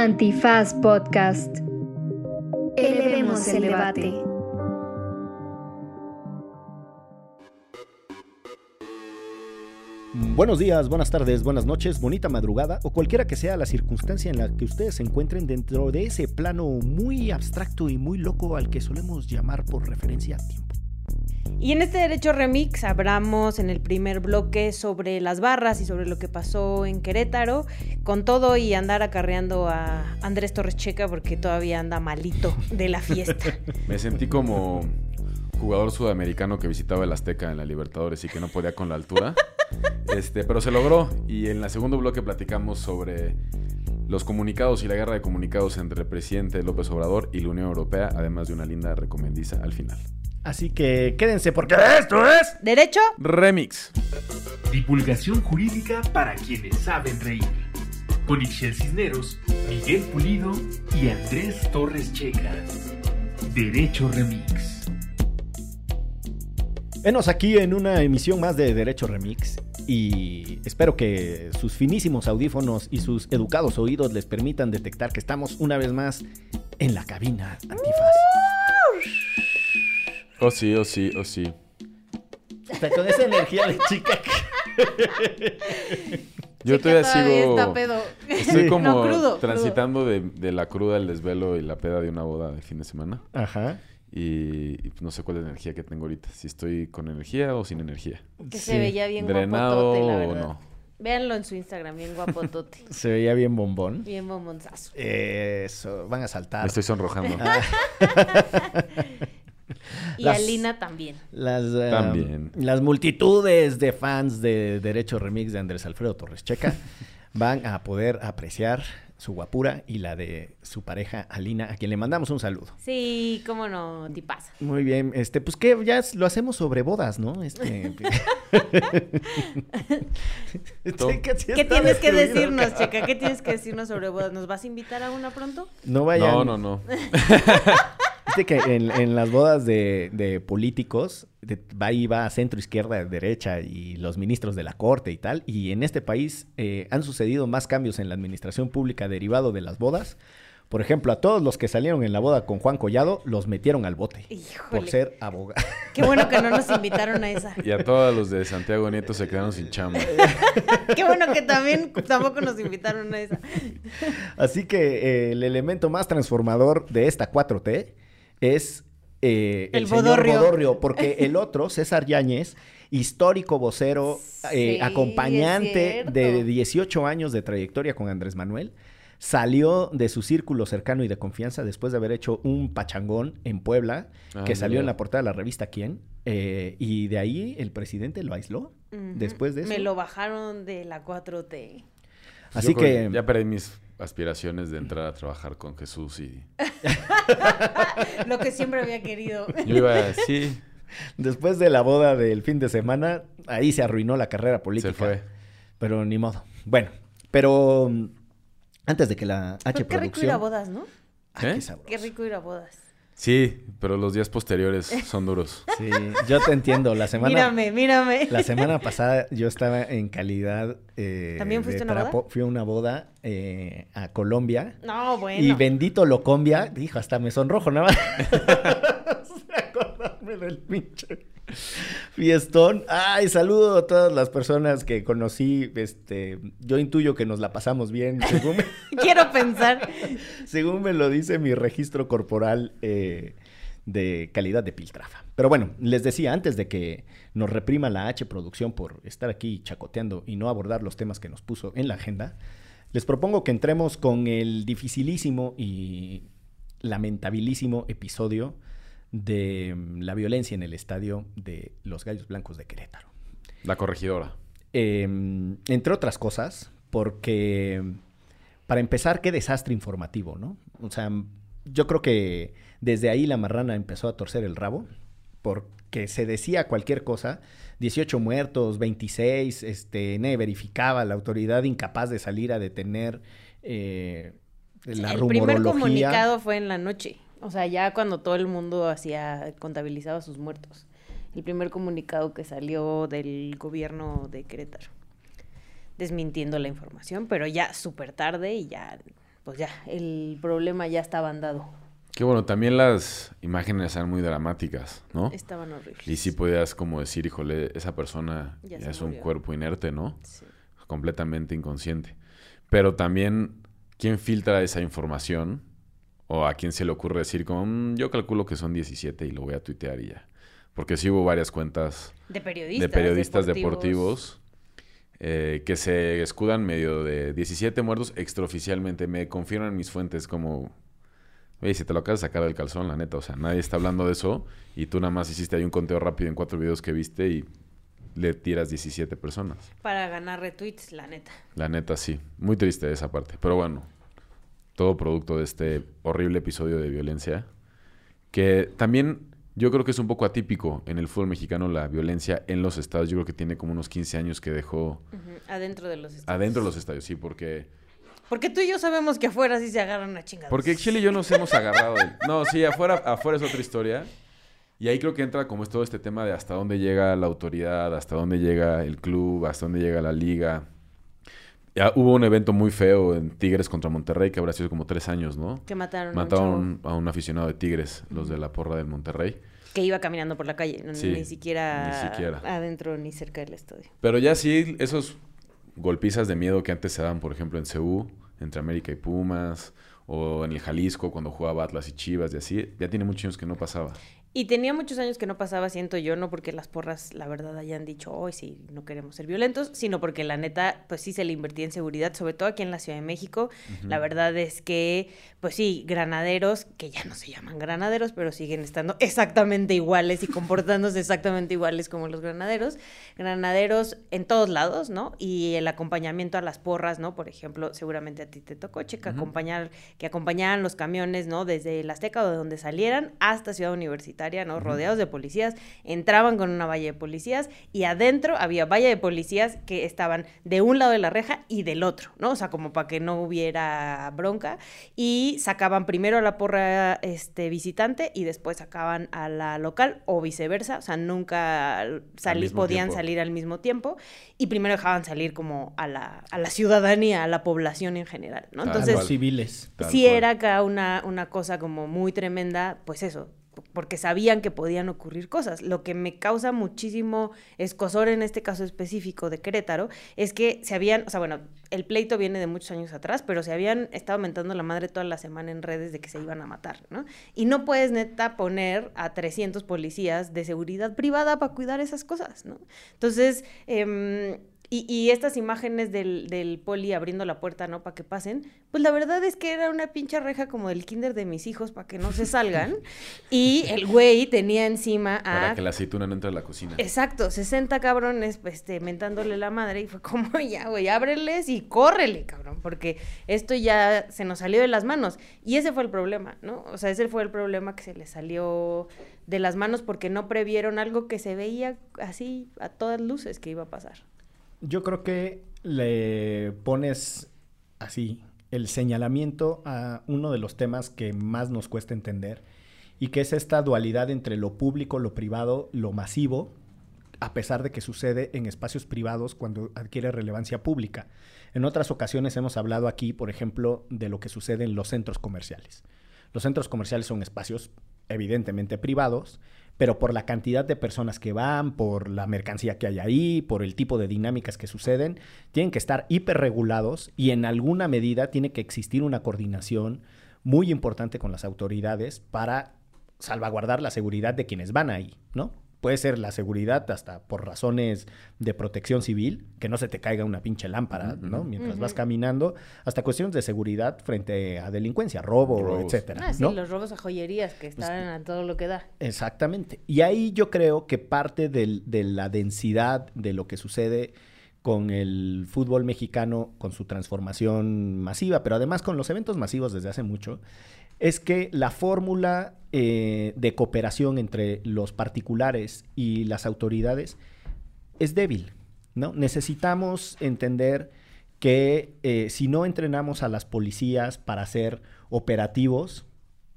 Antifaz Podcast. Elevemos el debate. Buenos días, buenas tardes, buenas noches, bonita madrugada o cualquiera que sea la circunstancia en la que ustedes se encuentren dentro de ese plano muy abstracto y muy loco al que solemos llamar por referencia tiempo. Y en este Derecho Remix hablamos en el primer bloque sobre las barras y sobre lo que pasó en Querétaro, con todo y andar acarreando a Andrés Torres Checa porque todavía anda malito de la fiesta. Me sentí como jugador sudamericano que visitaba el Azteca en la Libertadores y que no podía con la altura. Este, pero se logró y en el segundo bloque platicamos sobre los comunicados y la guerra de comunicados entre el presidente López Obrador y la Unión Europea, además de una linda recomendiza al final. Así que quédense porque esto es ¿Derecho? Remix. Divulgación jurídica para quienes saben reír. Con Ixel Cisneros, Miguel Pulido y Andrés Torres Checa. Derecho Remix. Venos aquí en una emisión más de Derecho Remix y espero que sus finísimos audífonos y sus educados oídos les permitan detectar que estamos una vez más en la cabina antifaz. Oh sí, oh sí, oh sí. O sea, con esa energía de chica Yo todavía sigo... está pedo. Estoy como No, crudo, transitando De, de la cruda, el desvelo y la peda de una boda de fin de semana. Ajá. Y, y pues no sé cuál es la energía que tengo ahorita. Si estoy con energía o sin energía. Que Sí. se veía bien Drenado guapotote, la o verdad. no. Véanlo en su Instagram, bien guapotote. Se veía bien bombón. bien bombonzazo. Eso, van a saltar. Me estoy sonrojando. Y Las- Alina también. Las, eh, También. las multitudes de fans de Derecho Remix de Andrés Alfredo Torres Checa van a poder apreciar su guapura y la de su pareja Alina, a quien le mandamos un saludo. Sí, cómo no, ti pasa. Muy bien, este, pues que ya lo hacemos sobre bodas, ¿no? Este, ¿Qué tienes que decirnos. Checa? ¿Qué tienes que decirnos sobre bodas? ¿Nos vas a invitar a una pronto? No vayan. No, no, no. Viste que en, en las bodas de, de políticos, de- va y va centro, izquierda, derecha y los ministros de la corte y tal. Y en este país eh, han sucedido más cambios en la administración pública derivado de las bodas. Por ejemplo, a todos los que salieron en la boda con Juan Collado los metieron al bote por ser abogado. Qué bueno que no nos invitaron a esa. Y a todos los de Santiago Nieto se quedaron sin chamba. Qué bueno que también tampoco nos invitaron a esa. Así que eh, el elemento más transformador de esta 4T es eh, el, El señor bodorrio. Porque el otro, César Yáñez, histórico vocero, eh, Sí, acompañante de cierto. 18 años de trayectoria con Andrés Manuel, salió de su círculo cercano y de confianza después de haber hecho un pachangón en Puebla, Ah, que salió mira. en la portada de la revista Quién, eh, y de ahí el presidente lo aisló. Después de eso. Me lo bajaron de la 4T. Así Yo que... Ya perdí mis aspiraciones de entrar a trabajar con Jesús y... Lo que siempre había querido. Yo iba a... Sí, Después de la boda del fin de semana, ahí se arruinó la carrera política. se fue. Pero ni modo. Bueno, pero mm, antes de que la H Pero qué rico ir a bodas, ¿no? Ay, ¿Eh? qué sabroso. Qué rico ir a bodas. Sí, pero los días posteriores son duros. Sí, yo te entiendo. La semana, Mírame, mírame. la semana pasada yo estaba en calidad. eh, ¿También fuiste a una boda? Fui a una boda eh, a Colombia. No, bueno. Y bendito Locombia, dijo, hasta me sonrojo nada más. acordarme del pinche fiestón. Ay, saludo a todas las personas que conocí. Este, yo intuyo que nos la pasamos bien, según me, Quiero pensar. según me lo dice mi registro corporal eh, de calidad de piltrafa. Pero bueno, les decía, antes de que nos reprima la H producción por estar aquí chacoteando y no abordar los temas que nos puso en la agenda, les propongo que entremos con el dificilísimo y lamentabilísimo episodio de mm, la violencia en el estadio de los Gallos Blancos de Querétaro. La corregidora. Eh, entre otras cosas, porque para empezar, qué desastre informativo, ¿no? O sea, yo creo que desde ahí la marrana empezó a torcer el rabo, porque se decía cualquier cosa, 18 muertos, 26, este, nadie verificaba, la autoridad incapaz de salir a detener eh, la el primer rumorología. comunicado fue en la noche. O sea, ya cuando todo el mundo hacía, contabilizaba sus muertos. El primer comunicado que salió del gobierno de Querétaro. Desmintiendo la información, pero ya súper tarde y ya pues ya, el problema ya estaba andado. Que bueno, también las imágenes eran muy dramáticas, ¿no? Estaban horribles. Y sí podías como decir, híjole, esa persona Ya ya, se es un cuerpo inerte, ¿no? Sí. Completamente inconsciente. Pero también, ¿quién filtra esa información? O a quién se le ocurre decir como, "Mm, yo calculo que son 17 y lo voy a tuitear y ya. Porque sí hubo varias cuentas De periodistas. de periodistas deportivos, eh, que se escudan medio de 17 muertos extraoficialmente. Me confirman mis fuentes como, oye, si te lo acabas de sacar del calzón, la neta. O sea, nadie está hablando de eso y tú nada más hiciste ahí un conteo rápido en cuatro videos que viste y le tiras 17 personas. Para ganar retweets, la neta. La neta, sí. Muy triste esa parte. Pero bueno, todo producto de este horrible episodio de violencia. Que también yo creo que es un poco atípico en el fútbol mexicano la violencia en los estadios. Yo creo que tiene como unos 15 años que dejó Ujú, Adentro de los estadios. adentro de los estadios, sí, porque... Porque tú y yo sabemos que afuera sí se agarran a chingados. Porque Chile y yo nos hemos agarrado. No, sí, afuera, afuera es otra historia. Y ahí creo que entra como es todo este tema de hasta dónde llega la autoridad, hasta dónde llega el club, hasta dónde llega la liga. Ya hubo un evento muy feo en Tigres contra Monterrey, que habrá sido como tres años, ¿no? Que mataron, Mataron a un a un aficionado de Tigres, los de la porra del Monterrey. que iba caminando por la calle. no- Sí, ni siquiera ni siquiera. adentro ni cerca del estadio. Pero ya sí, esos golpizas de miedo que antes se daban, por ejemplo, en CU, entre América y Pumas, o en el Jalisco, cuando jugaba Atlas y Chivas y así, ya tiene muchos años que no pasaba. Y tenía muchos años que no pasaba, siento yo, no porque las porras, la verdad, hayan dicho, hoy sí, no queremos ser violentos, sino porque la neta, pues sí se le invertía en seguridad, sobre todo aquí en la Ciudad de México. La verdad es que, pues sí, granaderos, que ya no se llaman granaderos, pero siguen estando exactamente iguales y comportándose exactamente iguales como los granaderos. Granaderos en todos lados, ¿no? Y el acompañamiento a las porras, ¿no? Por ejemplo, seguramente a ti te tocó, Checa, acompañar, que acompañaran los camiones, ¿no? Desde el Azteca o de donde salieran hasta Ciudad Universitaria, ¿no? Rodeados de policías, entraban con una valla de policías y adentro había valla de policías que estaban de un lado de la reja y del otro, ¿no? O sea, como para que no hubiera bronca y sacaban primero a la porra este visitante y después sacaban a la local o viceversa, o sea, nunca podían tiempo. salir al mismo tiempo y primero dejaban salir como a la, a la ciudadanía, a la población en general, ¿no? Entonces, los civiles. Tal sí cual. era acá una, una cosa como muy tremenda, pues eso, porque sabían que podían ocurrir cosas. Lo que me causa muchísimo escosor en este caso específico de Querétaro es que se habían, o sea, bueno, el pleito viene de muchos años atrás, pero se habían estado mentando la madre toda la semana en redes de que se iban a matar, ¿no? Y no puedes neta poner a 300 policías de seguridad privada para cuidar esas cosas, ¿no? Entonces, em, y, y estas imágenes del, del poli abriendo la puerta, ¿no? Para que pasen, pues la verdad es que era una pinche reja como del kinder de mis hijos para que no se salgan. y el güey tenía encima a... Para que la aceituna no entre a la cocina. Exacto, 60 cabrones, pues, este, mentándole la madre y fue como, ya, güey, ábreles y córrele, cabrón, porque esto ya se nos salió de las manos. Y ese fue el problema, ¿no? O sea, ese fue el problema que se le salió de las manos porque no previeron algo que se veía así a todas luces que iba a pasar. Yo creo que le pones así el señalamiento a uno de los temas que más nos cuesta entender y que es esta dualidad entre lo público, lo privado, lo masivo, a pesar de que sucede en espacios privados cuando adquiere relevancia pública. En otras ocasiones hemos hablado aquí, por ejemplo, de lo que sucede en los centros comerciales. Los centros comerciales son espacios evidentemente privados, pero por la cantidad de personas que van, por la mercancía que hay ahí, por el tipo de dinámicas que suceden, tienen que estar hiperregulados y en alguna medida tiene que existir una coordinación muy importante con las autoridades para salvaguardar la seguridad de quienes van ahí, ¿no? Puede ser la seguridad hasta por razones de protección civil, que no se te caiga una pinche lámpara, ¿no? Mientras vas caminando, hasta cuestiones de seguridad frente a delincuencia, robo, Robos. etcétera, Ah, sí, ¿no? los robos a joyerías que estaban a todo lo que da. Exactamente. Y ahí yo creo que parte del- de la densidad de lo que sucede con el fútbol mexicano, con su transformación masiva, pero además con los eventos masivos desde hace mucho, es que la fórmula eh, de cooperación entre los particulares y las autoridades es débil, ¿no? Necesitamos entender que eh, si no entrenamos a las policías para ser operativos,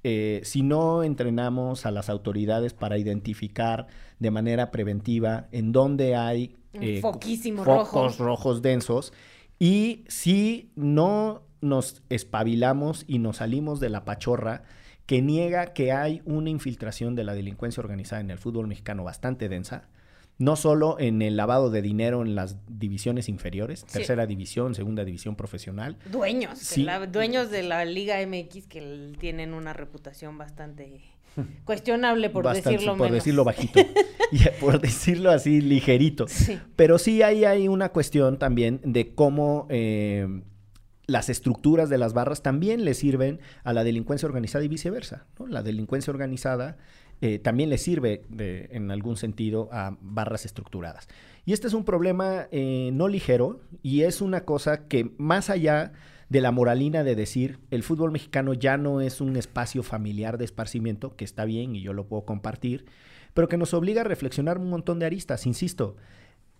eh, si no entrenamos a las autoridades para identificar de manera preventiva en dónde hay eh, focos rojo. rojos densos y si no nos espabilamos y nos salimos de la pachorra que niega que hay una infiltración de la delincuencia organizada en el fútbol mexicano bastante densa, no solo en el lavado de dinero en las divisiones inferiores, Sí. tercera división, segunda división profesional, Dueños, Sí. la- dueños de la Liga MX que tienen una reputación bastante cuestionable, por bastante- decirlo por menos. decirlo bajito, y por decirlo así ligerito. Sí. Pero sí ahí hay una cuestión también de cómo eh, las estructuras de las barras también le sirven a la delincuencia organizada y viceversa. La delincuencia organizada eh, también le sirve de- en algún sentido a barras estructuradas. Y este es un problema eh, no ligero y es una cosa que más allá de la moralina de decir el fútbol mexicano ya no es un espacio familiar de esparcimiento, que está bien y yo lo puedo compartir, pero que nos obliga a reflexionar un montón de aristas, insisto.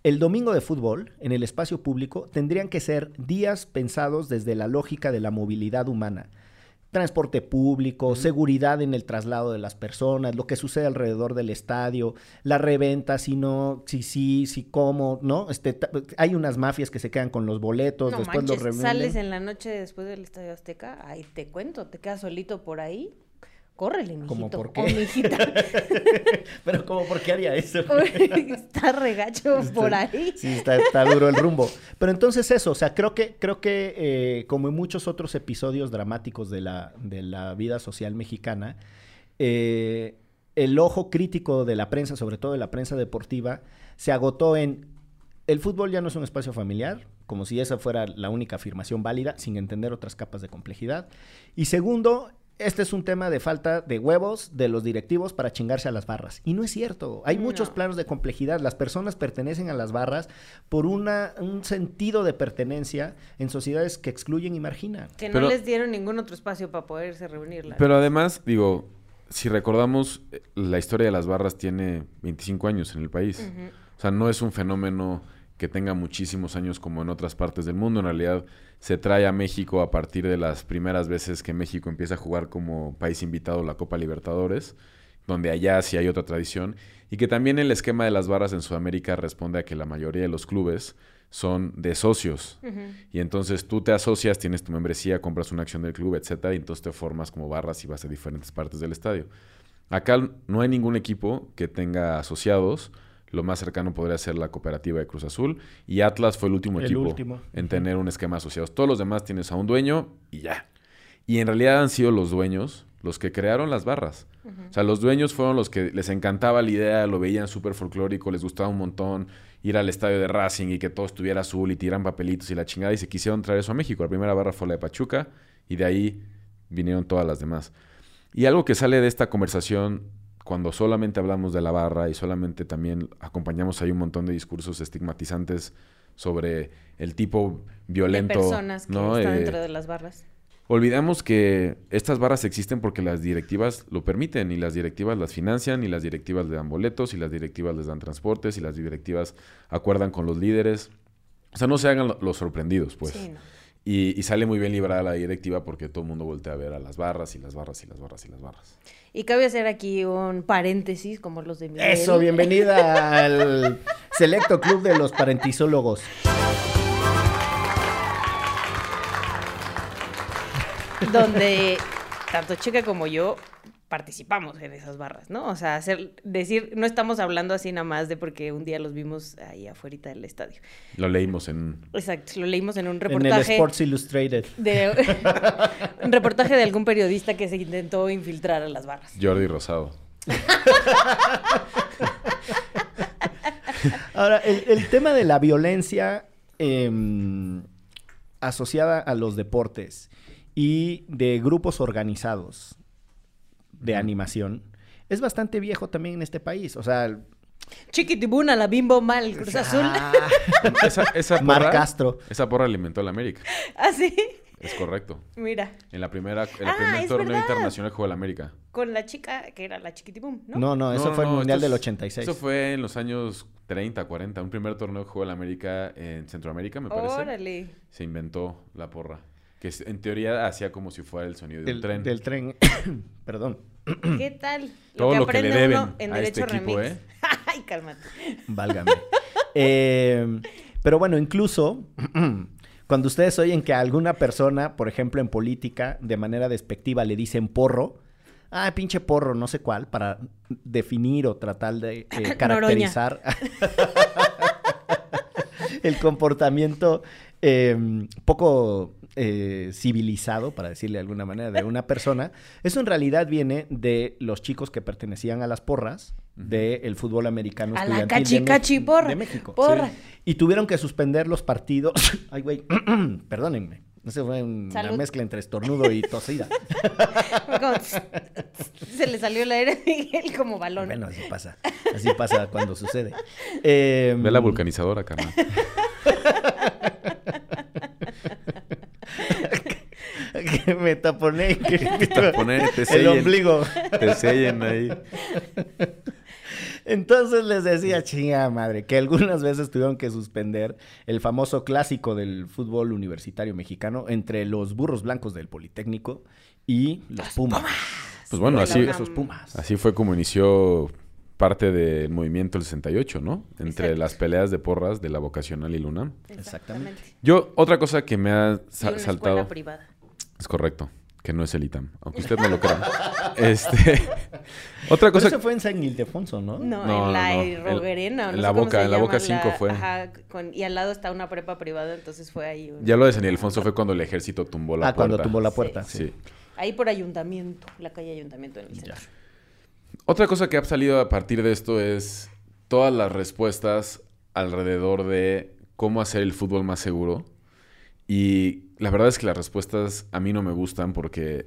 El domingo de fútbol, en el espacio público, tendrían que ser días pensados desde la lógica de la movilidad humana. Transporte público, seguridad en el traslado de las personas, lo que sucede alrededor del estadio, la reventa, si no, si sí, si cómo, ¿no? Este, hay unas mafias que se quedan con los boletos, No después manches, los revenden. sales en la noche después del Estadio Azteca, ahí te cuento, te quedas solito por ahí, córrele, mijito. ¿Cómo por qué? O mijita. Pero como, ¿por qué haría eso? Está regacho por ahí. Sí, está, está duro el rumbo. Pero entonces eso, o sea, creo que, creo que eh, como en muchos otros episodios dramáticos de la, de la vida social mexicana, eh, el ojo crítico de la prensa, sobre todo de la prensa deportiva, se agotó en el fútbol ya no es un espacio familiar, como si esa fuera la única afirmación válida, sin entender otras capas de complejidad. Y segundo, este es un tema de falta de huevos de los directivos para chingarse a las barras. Y no es cierto. Hay muchos No. planos de complejidad. Las personas pertenecen a las barras por una, un sentido de pertenencia en sociedades que excluyen y marginan. Que no Pero- les dieron ningún otro espacio para poderse reunir. Pero además, digo, si recordamos, eh, la historia de las barras tiene 25 años en el país. O sea, no es un fenómeno que tenga muchísimos años como en otras partes del mundo. En realidad, se trae a México a partir de las primeras veces que México empieza a jugar como país invitado a la Copa Libertadores, donde allá sí hay otra tradición. Y que también el esquema de las barras en Sudamérica responde a que la mayoría de los clubes son de socios. Y entonces tú te asocias, tienes tu membresía, compras una acción del club, etcétera, y entonces te formas como barras y vas a diferentes partes del estadio. Acá no hay ningún equipo que tenga asociados. Lo más cercano podría ser la cooperativa de Cruz Azul. Y Atlas fue el último El equipo último. en tener un esquema de asociados. Todos los demás tienes a un dueño y ya. Y en realidad han sido los dueños los que crearon las barras. O sea, los dueños fueron los que les encantaba la idea, lo veían súper folclórico, les gustaba un montón ir al estadio de Racing y que todo estuviera azul y tiran papelitos y la chingada y se quisieron traer eso a México. La primera barra fue la de Pachuca y de ahí vinieron todas las demás. Y algo que sale de esta conversación cuando solamente hablamos de la barra y solamente también acompañamos ahí un montón de discursos estigmatizantes sobre el tipo violento, de personas que ¿no? están Eh, dentro de las barras. Olvidamos que estas barras existen porque las directivas lo permiten y las directivas las financian y las directivas le dan boletos y las directivas les dan transportes y las directivas acuerdan con los líderes. O sea, no se hagan lo- los sorprendidos, pues. Sí, no. y, y sale muy bien librada la directiva porque todo el mundo voltea a ver a las barras y las barras y las barras y las barras. Y cabe hacer aquí un paréntesis, como los de Miguel. Eso, bienvenida al selecto club de los parentizólogos. donde tanto Checa como yo participamos en esas barras, ¿no? O sea, hacer, decir, no estamos hablando así nada más de porque un día los vimos ahí afuera del estadio. Lo leímos en... Exacto, lo leímos en un En el reportaje Sports Illustrated. de un reportaje de algún periodista que se intentó infiltrar a las barras. Jordi Rosado. Ahora, el, el tema de la violencia em, asociada a los deportes y de grupos organizados de animación es bastante viejo también en este país. O sea, Chiquitibuna, la bimbo mal, Cruz Azul. ah, Esa, esa Mar porra- Castro. Esa porra alimentó a la América. Así. Es correcto. Mira, En la primera, en el Ah, primer torneo verdad. internacional jugó la América. con la chica que era la chiquitibum, ¿no? No, no, eso No, fue el no, Mundial esto del es- 86. Eso fue en los años 30, 40. Un primer torneo que jugó la América en Centroamérica, me parece. Órale. Se inventó la porra. Que en teoría hacía como si fuera el sonido de del, un tren. del tren. Perdón, ¿Qué tal? Todo lo que le aprende deben uno en a este Derecho equipo, Remix. ¿eh? Ay, cálmate. válgame. Eh, pero bueno, incluso Cuando ustedes oyen que a alguna persona, por ejemplo en política, de manera despectiva le dicen porro, ah, pinche porro, no sé cuál, para definir o tratar de eh, caracterizar el comportamiento eh, poco eh, civilizado, para decirle de alguna manera, de una persona, eso en realidad viene de los chicos que pertenecían a las porras del fútbol americano A la estudiantil cachi, de, Mex- cachi, porra. de México. Porra. Y tuvieron que suspender los partidos. Ay, güey, perdónenme. No sé, fue una mezcla entre estornudo y tosida. Se le salió el aire a Miguel como balón. bueno, así pasa. Así pasa cuando sucede. Eh, Ve la vulcanizadora, carnal. que me taponé. Que, taponé, te el sellen. ombligo. Te sellen ahí. Entonces les decía, chinga madre, que algunas veces tuvieron que suspender el famoso clásico del fútbol universitario mexicano entre los burros blancos del Politécnico y los Pumas. Pues bueno, así, UNAM. Esos Pumas. así fue como inició parte del movimiento del 68, ¿no? Entre Exacto. las peleas de porras de la vocacional y Luna. Exactamente. Yo, otra cosa que me ha Y sa- una saltado... escuela privada. Es correcto, que no es el ITAM, aunque usted no lo crea. este, otra Pero cosa... eso fue en San Ildefonso, ¿no? No, No, en la no, no. Roguerena. En no la sé cómo Boca, se en la Boca cinco fue. Ajá, con- y al lado está una prepa privada, entonces fue ahí. un- Ya lo de San Ildefonso fue cuando el ejército tumbó la ah, puerta. cuando tumbó la puerta. Sí. Ahí por ayuntamiento, la calle ayuntamiento en el Ya. centro. Otra cosa que ha salido a partir de esto es todas las respuestas alrededor de cómo hacer el fútbol más seguro. Y la verdad es que las respuestas a mí no me gustan porque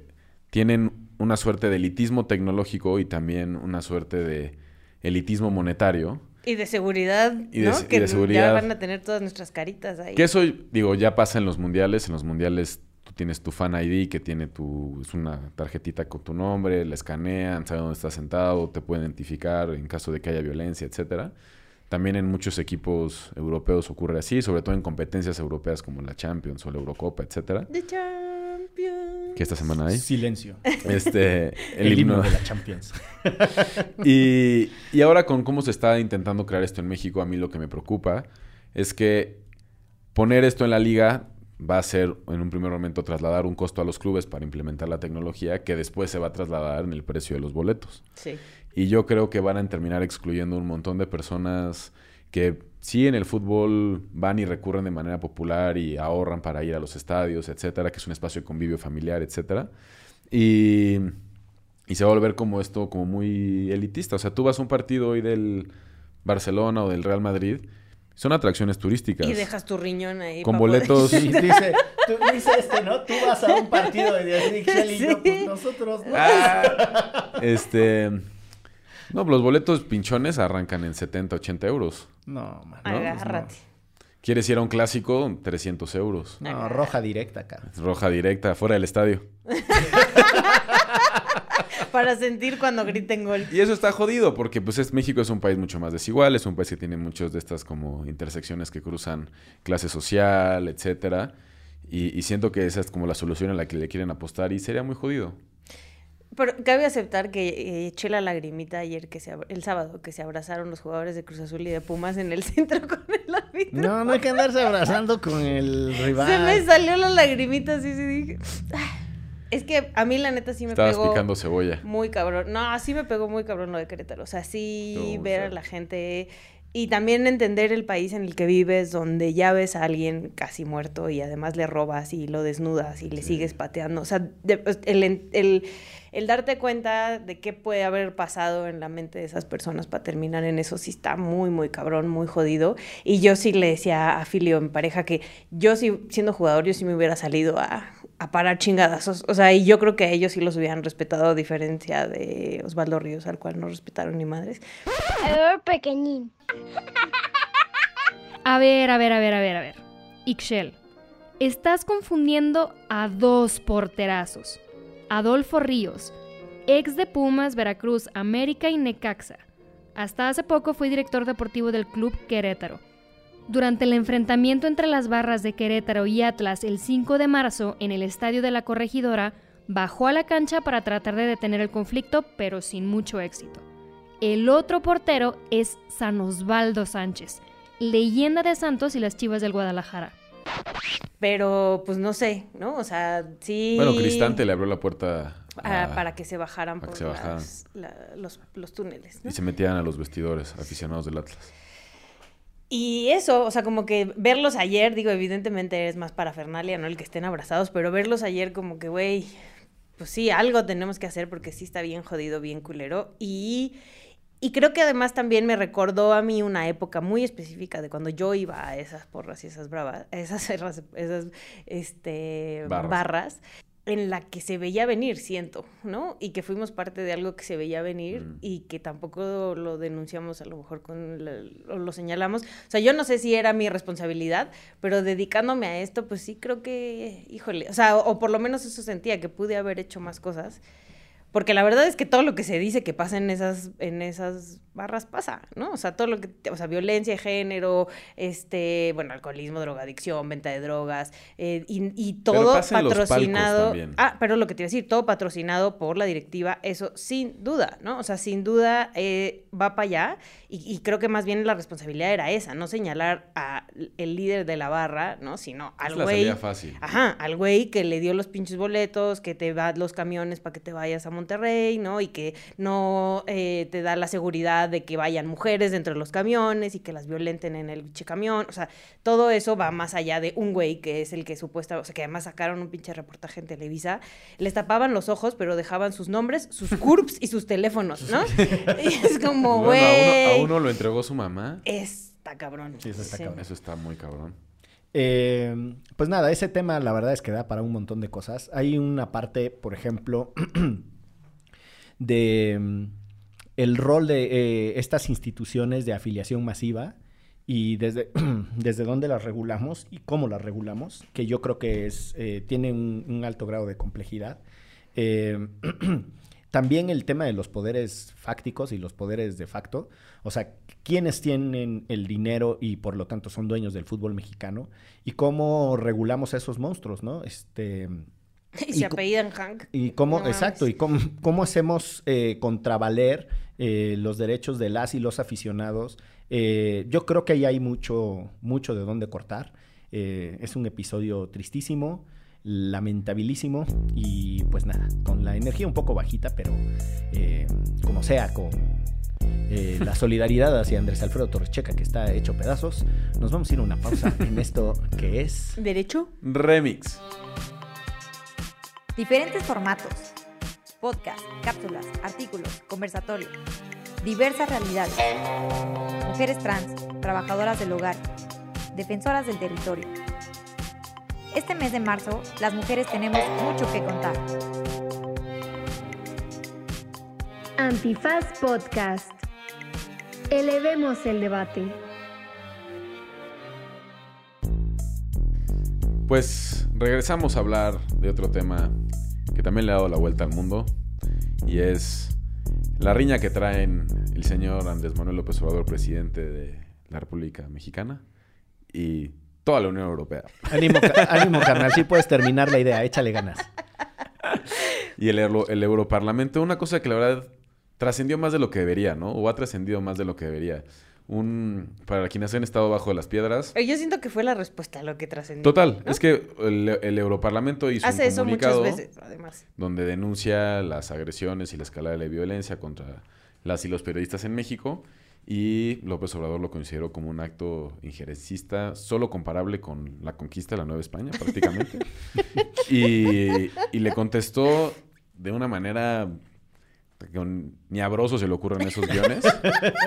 tienen una suerte de elitismo tecnológico y también una suerte de elitismo monetario. Y de seguridad, Y de ¿no? y que de seguridad. ya van a tener todas nuestras caritas ahí. Que eso, digo, ya pasa en los mundiales. En los mundiales tú tienes tu fan ID que tiene tu... Es una tarjetita con tu nombre, la escanean, saben dónde estás sentado, te pueden identificar en caso de que haya violencia, etcétera. También en muchos equipos europeos ocurre así, sobre todo en competencias europeas como la Champions o la Eurocopa, etcétera. The Champions. Que esta semana hay. Silencio. Este, el, El, himno himno. de la Champions. Y, y ahora con cómo se está intentando crear esto en México, a mí lo que me preocupa es que poner esto en la liga va a ser en un primer momento trasladar un costo a los clubes para implementar la tecnología que después se va a trasladar en el precio de los boletos. Sí. Y yo creo que van a terminar excluyendo un montón de personas que sí en el fútbol van y recurren de manera popular y ahorran para ir a los estadios, etcétera, que es un espacio de convivio familiar, etcétera. Y, y se va a volver como esto, como muy elitista. O sea, tú vas a un partido hoy del Barcelona o del Real Madrid, son atracciones turísticas. Y dejas tu riñón ahí. Con boletos. Sí, dice, tú, dice este, ¿no? Tú vas a un partido de Dios y yo, pues nosotros no. Ah, este. No, los boletos pinchones arrancan en 70, 80 euros. No, man. ¿no? Agárrate. ¿Quieres ir a un clásico? 300 euros. No, roja directa acá. Roja directa, fuera del estadio. Para sentir cuando griten gol. Y eso está jodido porque pues es, México es un país mucho más desigual, es un país que tiene muchas de estas como intersecciones que cruzan clase social, etcétera. Y, y siento que esa es como la solución a la que le quieren apostar y sería muy jodido. Pero cabe aceptar que eh, eché la lagrimita ayer, que se el sábado, que se abrazaron los jugadores de Cruz Azul y de Pumas en el centro con el árbitro. No, no hay que andarse abrazando con el rival. Se me salió la lagrimita así, sí dije. "Ah". Es que a mí la neta sí me Estabas pegó picando cebolla. muy cabrón. No, sí me pegó muy cabrón lo de Querétaro. O sea, sí ver a la gente y también entender el país en el que vives, donde ya ves a alguien casi muerto y además le robas y lo desnudas y le sigues pateando. O sea, pues, el, el, el darte cuenta de qué puede haber pasado en la mente de esas personas para terminar en eso sí está muy, muy cabrón, muy jodido. Y yo sí le decía a Filio en pareja que yo sí, siendo jugador, yo sí me hubiera salido a, a parar chingadazos. O sea, y yo creo que a ellos sí los hubieran respetado, a diferencia de Osvaldo Ríos, al cual no respetaron ni madres. Error pequeñín. A ver, a ver, a ver, a ver, a ver. Ixchel, estás confundiendo a dos porterazos. Adolfo Ríos, ex de Pumas, Veracruz, América y Necaxa. Hasta hace poco fue director deportivo del club Querétaro. Durante el enfrentamiento entre las barras de Querétaro y Atlas el 5 de marzo en el estadio de la Corregidora, bajó a la cancha para tratar de detener el conflicto, pero sin mucho éxito. El otro portero es San Osvaldo Sánchez, leyenda de Santos y las Chivas del Guadalajara. Pero, pues no sé, ¿no? O sea, sí. Bueno, Cristante le abrió la puerta Ah, a- para que se bajaran para por se bajaran. las- la- los, los túneles. ¿no? y se metían a los vestidores aficionados del Atlas. Y eso, o sea, como que verlos ayer, digo, evidentemente es más parafernalia, ¿no? El que estén abrazados, pero verlos ayer como que, güey, pues sí, algo tenemos que hacer porque sí está bien jodido, bien culero. Y, y creo que además también me recordó a mí una época muy específica de cuando yo iba a esas porras y esas bravas, esas, esas, esas, este, Barras. barras. en la que se veía venir, siento, ¿no? Y que fuimos parte de algo que se veía venir Mm. y que tampoco lo denunciamos a lo mejor con la- o lo señalamos. O sea, yo no sé si era mi responsabilidad, pero dedicándome a esto, pues sí creo que, híjole, o sea, o, o por lo menos eso sentía, que pude haber hecho más cosas. Porque la verdad es que todo lo que se dice que pasa en esas, en esas barras pasa, ¿no? O sea, todo lo que, o sea, violencia de género, este, bueno, alcoholismo, drogadicción, venta de drogas, eh, y, y Pero todo en los patrocinado. Ah, pero lo que te iba a decir, todo patrocinado por la directiva, eso sin duda, ¿no? O sea, sin duda eh, va para allá, y, y creo que más bien la responsabilidad era esa, no señalar al líder de la barra, ¿no? Sino al güey. fácil. Ajá, al güey que le dio los pinches boletos, que te da los camiones para que te vayas a Monterrey, ¿no? Y que no eh, te da la seguridad de que vayan mujeres dentro de los camiones y que las violenten en el pinche camión. O sea, todo eso va más allá de un güey que es el que supuesta, o sea, que además sacaron un pinche reportaje en Televisa. Les tapaban los ojos, pero dejaban sus nombres, sus CURPS y sus teléfonos, ¿no? Y es como, Bueno, a, uno, a güey. uno lo entregó su mamá. Está cabrón. Sí, eso está cabrón. Eso está muy cabrón. Eh, pues nada, ese tema la verdad es que da para un montón de cosas. Hay una parte, por ejemplo, de mm, el rol de eh, estas instituciones de afiliación masiva y desde, desde dónde las regulamos y cómo las regulamos, que yo creo que es, eh, tiene un, alto grado de complejidad. Eh, también el tema de los poderes fácticos y los poderes de facto, o sea, quiénes tienen el dinero y por lo tanto son dueños del fútbol mexicano y cómo regulamos a esos monstruos, ¿no? Este, Y Y se apellidan Hank. y cómo, No exacto, y cómo, cómo hacemos eh, contravaler eh, los derechos de las y los aficionados. Eh, yo creo que ahí hay mucho, mucho de dónde cortar. Eh, es un episodio tristísimo, lamentabilísimo y pues nada, con la energía un poco bajita, pero eh, como sea, con eh, la solidaridad hacia Andrés Alfredo Torrecheca, que está hecho pedazos, nos vamos a ir a una pausa en esto que es... ¿Derecho? Remix. Diferentes formatos. Podcast, cápsulas, artículos, conversatorios. Diversas realidades. Mujeres trans, trabajadoras del hogar, defensoras del territorio. Este mes de marzo, las mujeres tenemos mucho que contar. Antifaz Podcast. Elevemos el debate. Pues regresamos a hablar de otro tema que también le ha dado la vuelta al mundo y es la riña que traen el señor Andrés Manuel López Obrador, presidente de la República Mexicana y toda la Unión Europea. Ánimo, ánimo, carnal, sí puedes terminar la idea, échale ganas. Y el, el Europarlamento, una cosa que la verdad trascendió más de lo que debería, ¿no? O ha trascendido más de lo que debería. Un, para quienes han estado bajo las piedras. Pero yo siento que fue la respuesta a lo que trascendió. Total, ¿no? es que el, el Europarlamento hizo Hace un eso comunicado muchas veces, además. donde denuncia las agresiones y la escalada de la violencia contra las y los periodistas en México y López Obrador lo consideró como un acto injerencista solo comparable con la conquista de la Nueva España prácticamente y, y le contestó de una manera ni a Broso se le ocurren esos guiones,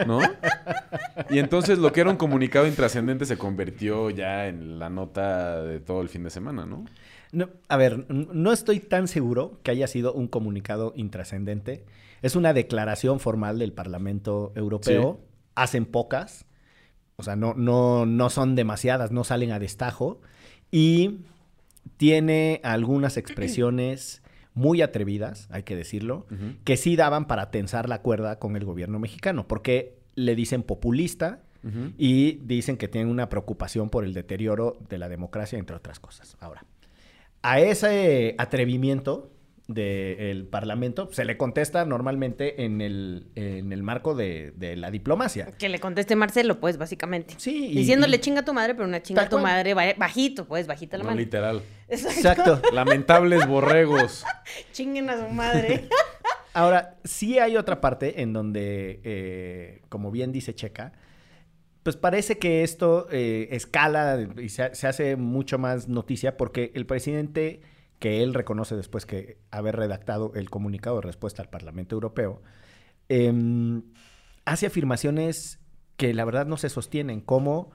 ¿no? Y entonces lo que era un comunicado intrascendente se convirtió ya en la nota de todo el fin de semana, ¿no? No, a ver, no estoy tan seguro que haya sido un comunicado intrascendente. Es una declaración formal del Parlamento Europeo. Hacen pocas. O sea, no, no, no son demasiadas, no salen a destajo. Y tiene algunas expresiones muy atrevidas, hay que decirlo, que sí daban para tensar la cuerda con el gobierno mexicano, porque le dicen populista y dicen que tienen una preocupación por el deterioro de la democracia, entre otras cosas. Ahora, a ese atrevimiento del Parlamento, se le contesta normalmente en el, en el marco de, de la diplomacia. Que le conteste Marcelo, pues, básicamente. Sí. y- Diciéndole y- chinga a tu madre, pero una chinga a tu cual. madre ba- bajito, pues, bajita la No mano. literal. Exacto. Lamentables borregos. Chinguen a su madre. Ahora, sí hay otra parte en donde, eh, como bien dice Checa, pues parece que esto eh, escala y se, se hace mucho más noticia porque el presidente, que él reconoce después que haber redactado el comunicado de respuesta al Parlamento Europeo, em, hace afirmaciones que la verdad no se sostienen, como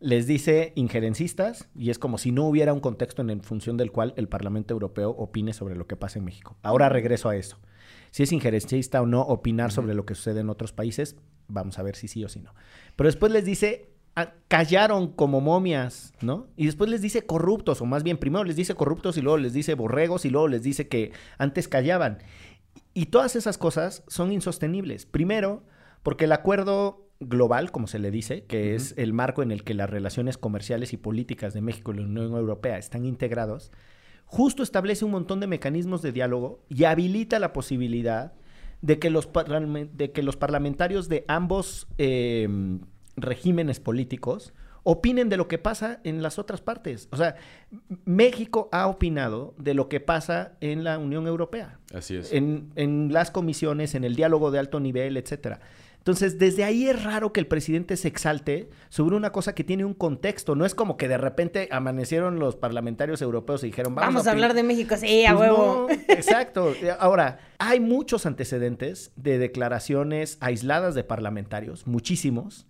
les dice injerencistas, y es como si no hubiera un contexto en función del cual el Parlamento Europeo opine sobre lo que pasa en México. Ahora regreso a eso. Si es injerencista o no opinar sobre lo que sucede en otros países, vamos a ver si sí o si no. Pero después les dice, callaron como momias, ¿no? Y después les dice corruptos, o más bien, primero les dice corruptos y luego les dice borregos y luego les dice que antes callaban. Y todas esas cosas son insostenibles. Primero, porque el acuerdo global, como se le dice, que es el marco en el que las relaciones comerciales y políticas de México y la Unión Europea están integrados, justo establece un montón de mecanismos de diálogo y habilita la posibilidad de que los, de que los parlamentarios de ambos eh, regímenes políticos opinen de lo que pasa en las otras partes. O sea, México ha opinado de lo que pasa en la Unión Europea Así es. en, en las comisiones, en el diálogo de alto nivel, etcétera. Entonces, desde ahí es raro que el presidente se exalte sobre una cosa que tiene un contexto. No es como que de repente amanecieron los parlamentarios europeos y dijeron, vamos, Vamos a hablar de México, sí, a Pues huevo. no, exacto. Ahora, hay muchos antecedentes de declaraciones aisladas de parlamentarios, muchísimos.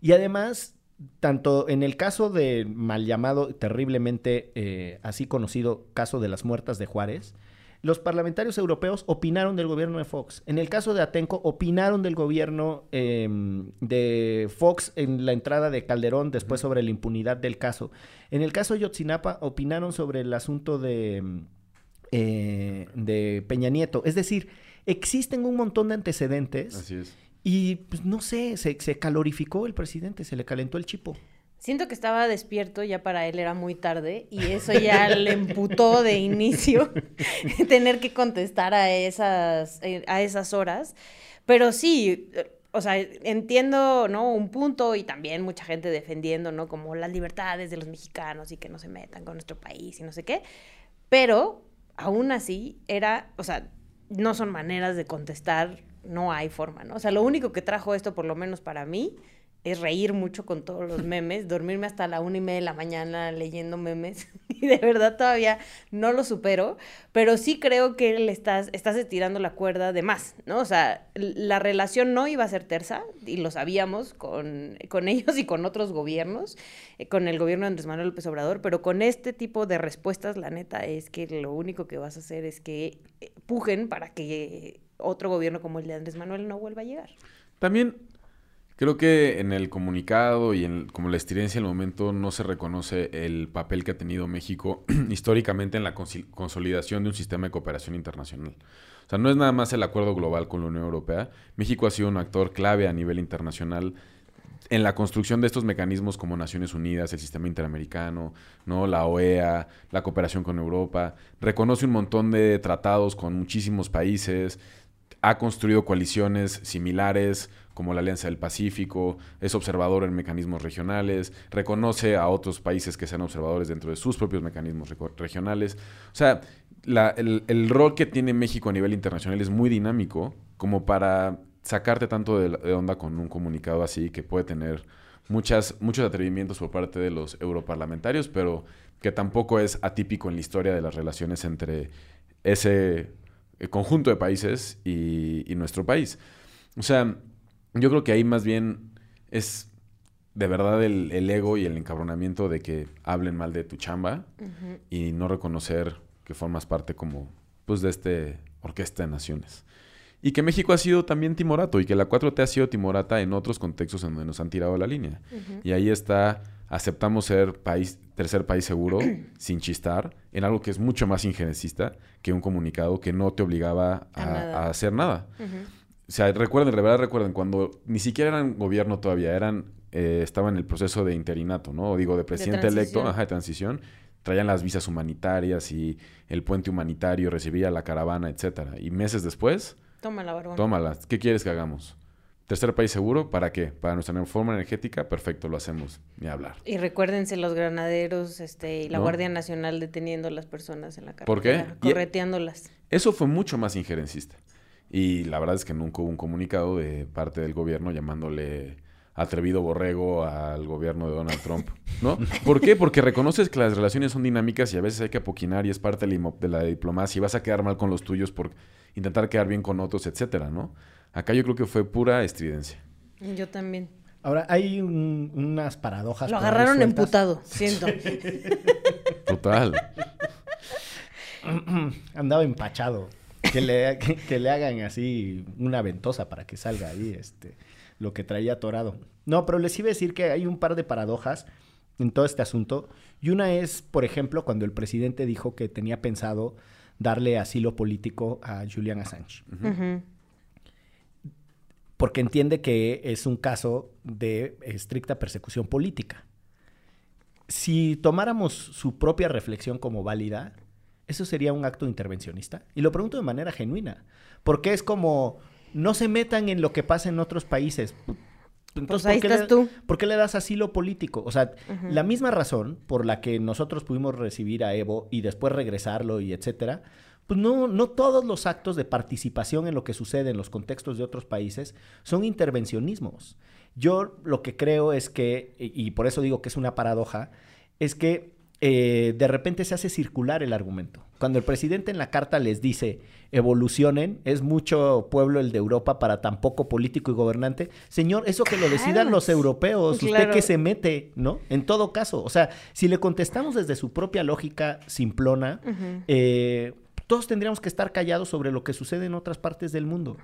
Y además, tanto en el caso del mal llamado, terriblemente eh, así conocido caso de las muertas de Juárez, los parlamentarios europeos opinaron del gobierno de Fox. En el caso de Atenco, opinaron del gobierno eh, de Fox en la entrada de Calderón, después sobre la impunidad del caso. En el caso de Yotzinapa, opinaron sobre el asunto de, mm, eh, de Peña Nieto. Es decir, existen un montón de antecedentes Así es. Y, pues, no sé, se, calorificó el presidente, se le calentó el chipo. Siento que estaba despierto, ya para él era muy tarde y eso ya le emputó de inicio tener que contestar a esas, eh, a esas horas. Pero sí, eh, o sea, entiendo, ¿no? Un punto y también mucha gente defendiendo, ¿no? Como las libertades de los mexicanos y que no se metan con nuestro país y no sé qué. Pero aún así era, o sea, no son maneras de contestar, no hay forma, ¿no? O sea, lo único que trajo esto, por lo menos para mí, es reír mucho con todos los memes, dormirme hasta la una y media de la mañana leyendo memes y de verdad todavía no lo supero, pero sí creo que le estás, estás estirando la cuerda de más, ¿no? O sea, la relación no iba a ser tersa y lo sabíamos con, con ellos y con otros gobiernos, eh, con el gobierno de Andrés Manuel López Obrador, pero con este tipo de respuestas, la neta es que lo único que vas a hacer es que eh, pujen para que otro gobierno como el de Andrés Manuel no vuelva a llegar. También creo que en el comunicado y en como la estiridencia del momento no se reconoce el papel que ha tenido México históricamente en la consolidación de un sistema de cooperación internacional. O sea, no es nada más el acuerdo global con la Unión Europea. México ha sido un actor clave a nivel internacional en la construcción de estos mecanismos como Naciones Unidas, el sistema interamericano, ¿no? la OEA, la cooperación con Europa, reconoce un montón de tratados con muchísimos países, ha construido coaliciones similares como la Alianza del Pacífico, es observador en mecanismos regionales, reconoce a otros países que sean observadores dentro de sus propios mecanismos regionales. O sea, el, el rol que tiene México a nivel internacional es muy dinámico como para sacarte tanto de, de onda con un comunicado así que puede tener muchas, muchos atrevimientos por parte de los europarlamentarios, pero que tampoco es atípico en la historia de las relaciones entre ese eh, conjunto de países y, y nuestro país. O sea, yo creo que ahí más bien es de verdad el, el ego y el encabronamiento de que hablen mal de tu chamba y no reconocer que formas parte como pues de este orquesta de naciones. Y que México ha sido también timorato y que la 4T ha sido timorata en otros contextos en donde nos han tirado la línea. Y ahí está, aceptamos ser país, tercer país seguro sin chistar en algo que es mucho más injerencista que un comunicado que no te obligaba A a, nada. a hacer nada. O sea, recuerden, de verdad recuerden, cuando ni siquiera eran gobierno todavía, eran, eh, estaban en el proceso de interinato, ¿no? O digo, de presidente electo, ajá, de transición. traían las visas humanitarias y el puente humanitario, recibía la caravana, etcétera. Y meses después, Tómala, barbón. tómala. ¿Qué quieres que hagamos? Tercer país seguro, ¿para qué? Para nuestra reforma energética, perfecto, lo hacemos. Ni hablar. Y recuérdense los granaderos este, y la ¿No? Guardia Nacional deteniendo a las personas en la carretera. ¿Por qué? Y- Correteándolas. Eso fue mucho más injerencista. Y la verdad es que nunca hubo un comunicado de parte del gobierno llamándole atrevido borrego al gobierno de Donald Trump, ¿no? ¿Por qué? Porque reconoces que las relaciones son dinámicas y a veces hay que apoquinar y es parte de la diplomacia y vas a quedar mal con los tuyos por intentar quedar bien con otros, etcétera, ¿no? Acá yo creo que fue pura estridencia. Yo también. Ahora, hay un- unas paradojas. Lo agarraron emputado, siento. Total. Andaba empachado. Que le, que, que le hagan así una ventosa para que salga ahí este, lo que traía atorado. No, pero les iba a decir que hay un par de paradojas en todo este asunto. Y una es, por ejemplo, cuando el presidente dijo que tenía pensado darle asilo político a Julian Assange. Ujú. Porque entiende que es un caso de estricta persecución política. Si tomáramos su propia reflexión como válida, eso sería un acto intervencionista. Y lo pregunto de manera genuina, porque es como, no se metan en lo que pasa en otros países. Pues ahí ¿por qué estás le- tú. ¿Por qué le das asilo político? O sea, la misma razón por la que nosotros pudimos recibir a Evo y después regresarlo y etcétera, pues no, no todos los actos de participación en lo que sucede en los contextos de otros países son intervencionismos. Yo lo que creo es que, y por eso digo que es una paradoja, es que eh, de repente se hace circular el argumento. Cuando el presidente en la carta les dice evolucionen, es mucho pueblo el de Europa para tan poco político y gobernante. Señor, eso que lo decidan los europeos, usted que se mete, ¿no? En todo caso, o sea, si le contestamos desde su propia lógica simplona, eh, todos tendríamos que estar callados sobre lo que sucede en otras partes del mundo.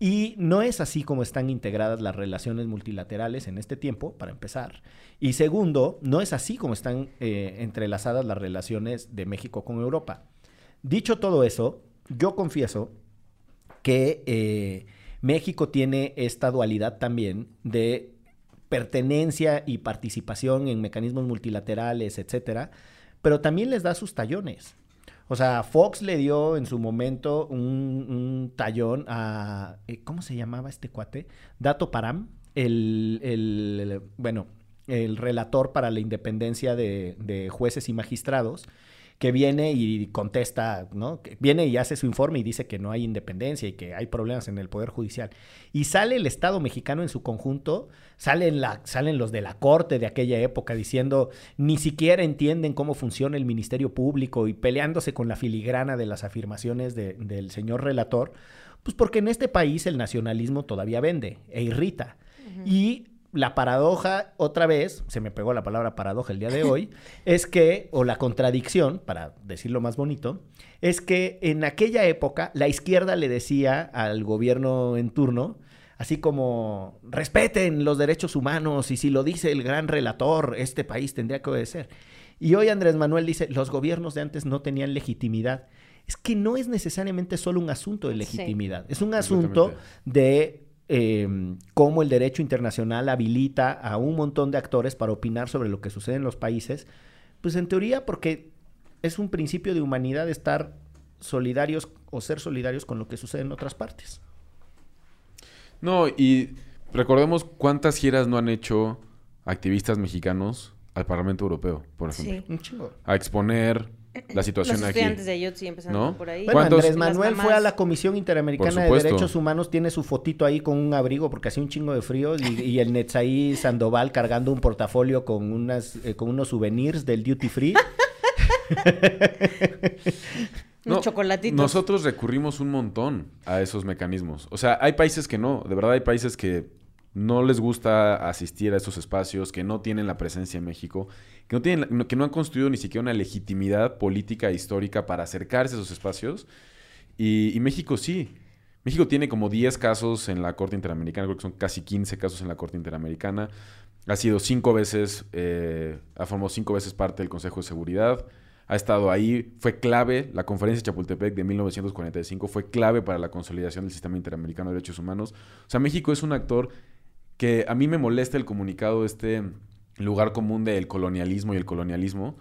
Y no es así como están integradas las relaciones multilaterales en este tiempo, para empezar. Y segundo, no es así como están eh, entrelazadas las relaciones de México con Europa. Dicho todo eso, yo confieso que eh, México tiene esta dualidad también de pertenencia y participación en mecanismos multilaterales, etcétera, pero también les da sus tallones. O sea, Fox le dio en su momento un, un tallón a. eh, ¿Cómo se llamaba este cuate? Dato Param, el, el- el- bueno, el relator para la independencia de, de jueces y magistrados, que viene y contesta, ¿no? Que viene y hace su informe y dice que no hay independencia y que hay problemas en el Poder Judicial. Y sale el Estado mexicano en su conjunto, salen, la, salen los de la corte de aquella época diciendo ni siquiera entienden cómo funciona el Ministerio Público y peleándose con la filigrana de las afirmaciones de- del señor relator, pues porque en este país el nacionalismo todavía vende e irrita. Y la paradoja, otra vez, se me pegó la palabra paradoja el día de hoy, es que, o la contradicción, para decirlo más bonito, es que en aquella época la izquierda le decía al gobierno en turno, así como, respeten los derechos humanos y si lo dice el gran relator, este país tendría que obedecer. Y hoy Andrés Manuel dice, los gobiernos de antes no tenían legitimidad. Es que no es necesariamente solo un asunto de Sí. legitimidad, es un asunto de eh, cómo el derecho internacional habilita a un montón de actores para opinar sobre lo que sucede en los países, pues en teoría porque es un principio de humanidad estar solidarios o ser solidarios con lo que sucede en otras partes. No, y recordemos cuántas giras no han hecho activistas mexicanos al Parlamento Europeo, por ejemplo. Sí. Un chingo. A exponer la situación Los aquí. estudiantes de Ayotzi empezando ¿No? por ahí. Bueno, ¿Cuántos- Andrés Manuel fue a la Comisión Interamericana de. Derechos Humanos, tiene su fotito ahí con un abrigo porque hacía un chingo de frío y, y el Netzaí Sandoval cargando un portafolio con unas eh, con unos souvenirs del duty free. Unos chocolatitos. Nosotros recurrimos un montón a esos mecanismos. O sea, hay países que no. De verdad hay países que no les gusta asistir a esos espacios, que no tienen la presencia en México, que no, tienen, que no han construido ni siquiera una legitimidad política e histórica para acercarse a esos espacios. Y, y México sí. México tiene como 10 casos en la Corte Interamericana, creo que son casi 15 casos en la Corte Interamericana. Ha sido cinco veces, eh, ha formado cinco veces parte del Consejo de Seguridad. Ha estado ahí, fue clave, la conferencia de Chapultepec de 1945 fue clave para la consolidación del sistema interamericano de derechos humanos. O sea, México es un actor que a mí me molesta el comunicado, este lugar común del colonialismo y el colonialismo,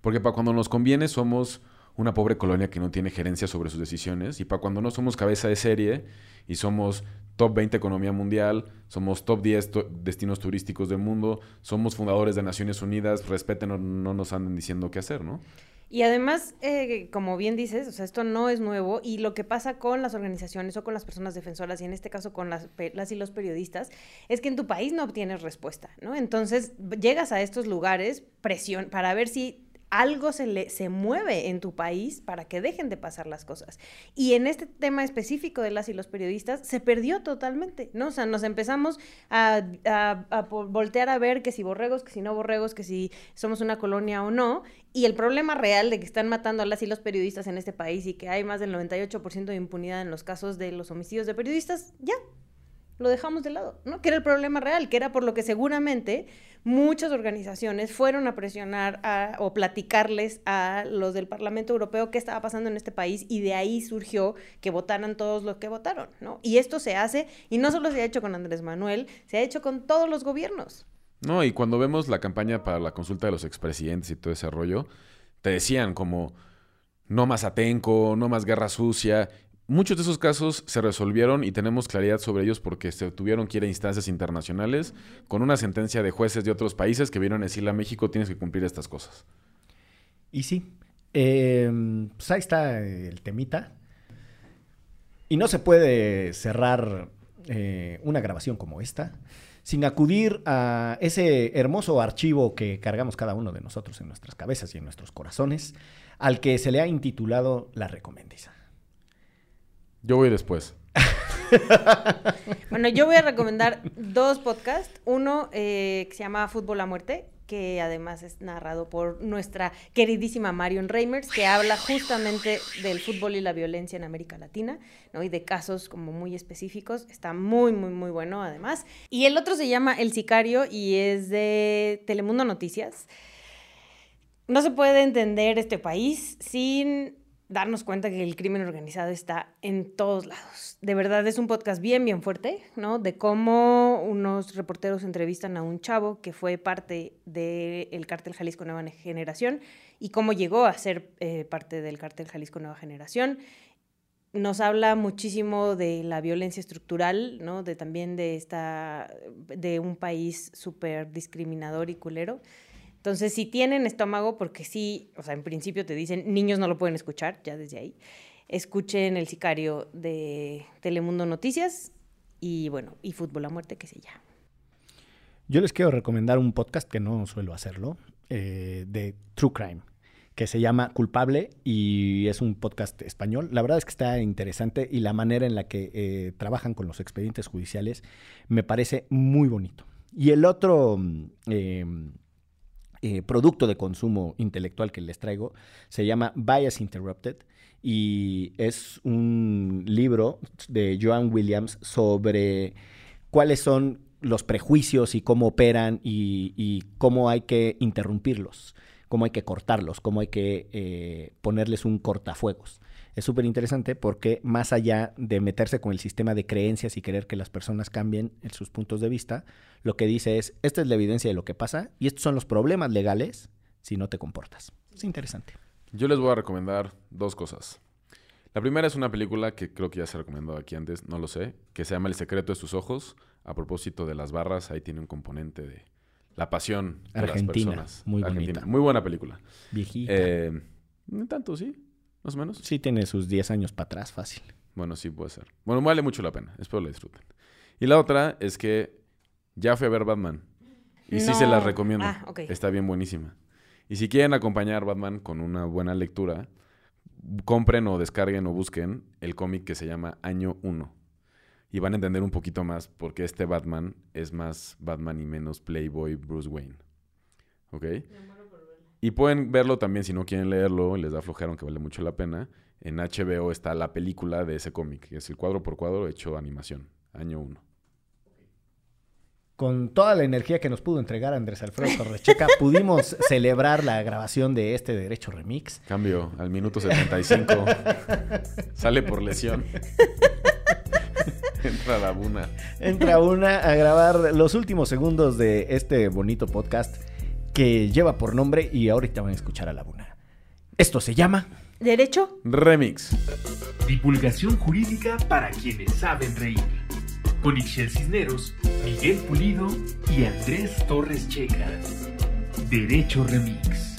Porque para cuando nos conviene somos una pobre colonia que no tiene gerencia sobre sus decisiones y para cuando no somos cabeza de serie y somos top 20 economía mundial, somos top 10 to- destinos turísticos del mundo, somos fundadores de Naciones Unidas, respeten o no nos anden diciendo qué hacer, ¿no? Y además, eh, como bien dices, o sea, esto no es nuevo y lo que pasa con las organizaciones o con las personas defensoras y en este caso con las, las y los periodistas es que en tu país no obtienes respuesta, ¿no? Entonces llegas a estos lugares presión para ver si algo se, le, se mueve en tu país para que dejen de pasar las cosas. Y en este tema específico de las y los periodistas se perdió totalmente, ¿no? O sea, nos empezamos a, a- a voltear a ver que si borregos, que si no borregos, que si somos una colonia o no. Y el problema real de que están matando a las y los periodistas en este país y que hay más del 98% de impunidad en los casos de los homicidios de periodistas, ya, lo dejamos de lado, ¿no? Que era el problema real, que era por lo que seguramente muchas organizaciones fueron a presionar o platicarles a los del Parlamento Europeo qué estaba pasando en este país y de ahí surgió que votaran todos los que votaron, ¿no? Y esto se hace, y no solo se ha hecho con Andrés Manuel, se ha hecho con todos los gobiernos. No, y cuando vemos la campaña para la consulta de los expresidentes y todo ese rollo, te decían como no más Atenco, no más guerra sucia. Muchos de esos casos se resolvieron y tenemos claridad sobre ellos porque se tuvieron que ir a instancias internacionales con una sentencia de jueces de otros países que vieron a decirle a México tienes que cumplir estas cosas. Y sí, eh, pues ahí está el temita. Y no se puede cerrar eh, una grabación como esta sin acudir a ese hermoso archivo que cargamos cada uno de nosotros en nuestras cabezas y en nuestros corazones, al que se le ha intitulado La Recomendiza. Yo voy después. Bueno, yo voy a recomendar dos podcasts. Uno eh, que se llama Fútbol a Muerte, que además es narrado por nuestra queridísima Marion Reimers, que habla justamente del fútbol y la violencia en América Latina, ¿no? Y de casos como muy específicos. Está muy, muy, muy bueno además. Y el otro se llama El Sicario y es de Telemundo Noticias. No se puede entender este país sin darnos cuenta que el crimen organizado está en todos lados. De verdad es un podcast bien, bien fuerte, ¿no? De cómo unos reporteros entrevistan a un chavo que fue parte del cártel Jalisco Nueva Generación y cómo llegó a ser eh, parte del cártel Jalisco Nueva Generación. Nos habla muchísimo de la violencia estructural, ¿no? De también de esta, de un país súper discriminador y culero. Entonces, si tienen estómago, porque sí, o sea, en principio te dicen, niños no lo pueden escuchar, ya desde ahí, escuchen El Sicario de Telemundo Noticias y bueno, y Fútbol a Muerte, que se llama. Yo les quiero recomendar un podcast que no suelo hacerlo, eh, de True Crime, que se llama Culpable y es un podcast español. La verdad es que está interesante y la manera en la que eh, trabajan con los expedientes judiciales me parece muy bonito. Y el otro mm, eh, eh, producto de consumo intelectual que les traigo se llama Bias Interrupted y es un libro de Joan Williams sobre cuáles son los prejuicios y cómo operan y, cómo hay que interrumpirlos, cómo hay que cortarlos, cómo hay que eh, ponerles un cortafuegos. Es súper interesante porque más allá de meterse con el sistema de creencias y querer que las personas cambien en sus puntos de vista, lo que dice es, esta es la evidencia de lo que pasa y estos son los problemas legales si no te comportas. Es interesante. Yo les voy a recomendar dos cosas. La primera es una película que creo que ya se ha recomendado aquí antes, no lo sé, que se llama El secreto de sus ojos. A propósito de las barras, ahí tiene un componente de la pasión de Argentina, las personas. muy Argentina. bonita. Muy buena película. Viejita. Eh, tanto, sí, más o menos. sí tiene sus 10 años para atrás, fácil. Bueno, sí puede ser. Bueno, vale mucho la pena. Espero la disfruten. Y la otra es que ya fui a ver Batman. Y sí se las recomiendo. Ah, ok. Está bien buenísima. Y si quieren acompañar Batman con una buena lectura, compren o descarguen o busquen el cómic que se llama Año 1. Y van a entender un poquito más por qué este Batman es más Batman y menos Playboy Bruce Wayne. ¿Ok? Y pueden verlo también si no quieren leerlo y les da flojera, aunque vale mucho la pena. En HBO está la película de ese cómic, que es el cuadro por cuadro hecho animación, año 1. Con toda la energía que nos pudo entregar Andrés Alfredo Torrecheca, pudimos celebrar la grabación de este Derecho Remix. Cambio al minuto 75. Sale por lesión. Entra la buna. Entra una a grabar los últimos segundos de este bonito podcast. Que lleva por nombre y ahorita van a escuchar a la Buna. Esto se llama ¿Derecho? Remix. Divulgación jurídica para quienes saben reír. Con Ixel Cisneros, Miguel Pulido y Andrés Torres Checa. Derecho Remix.